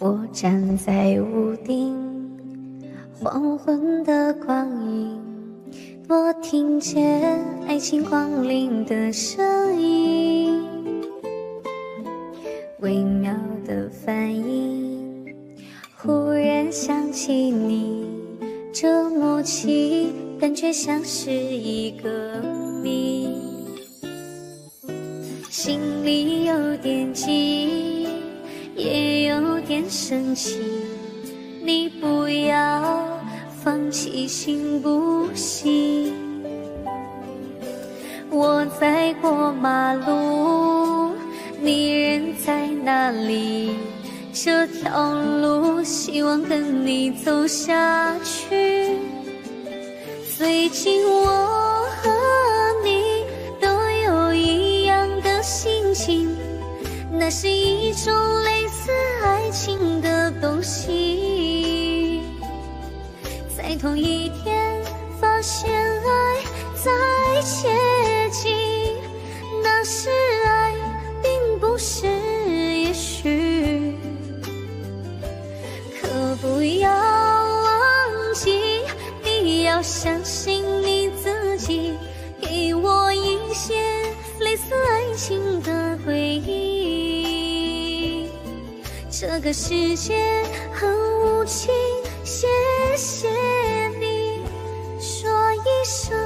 我站在屋顶，黄昏的光影，我听见爱情光临的声音，微妙的反应，忽然想起你，这默契感觉像是一个谜，心里有点急，点生气，你不要放弃行不行？我在过马路，你人在哪里？这条路希望跟你走下去。最近我和你都有一样的心情，那是一种类似爱情的东西。在同一天发现爱在接近，那是爱，并不是也许。可不要忘记，你要相信你自己，给我一些类似爱情的回这个世界很无情谢谢你说一声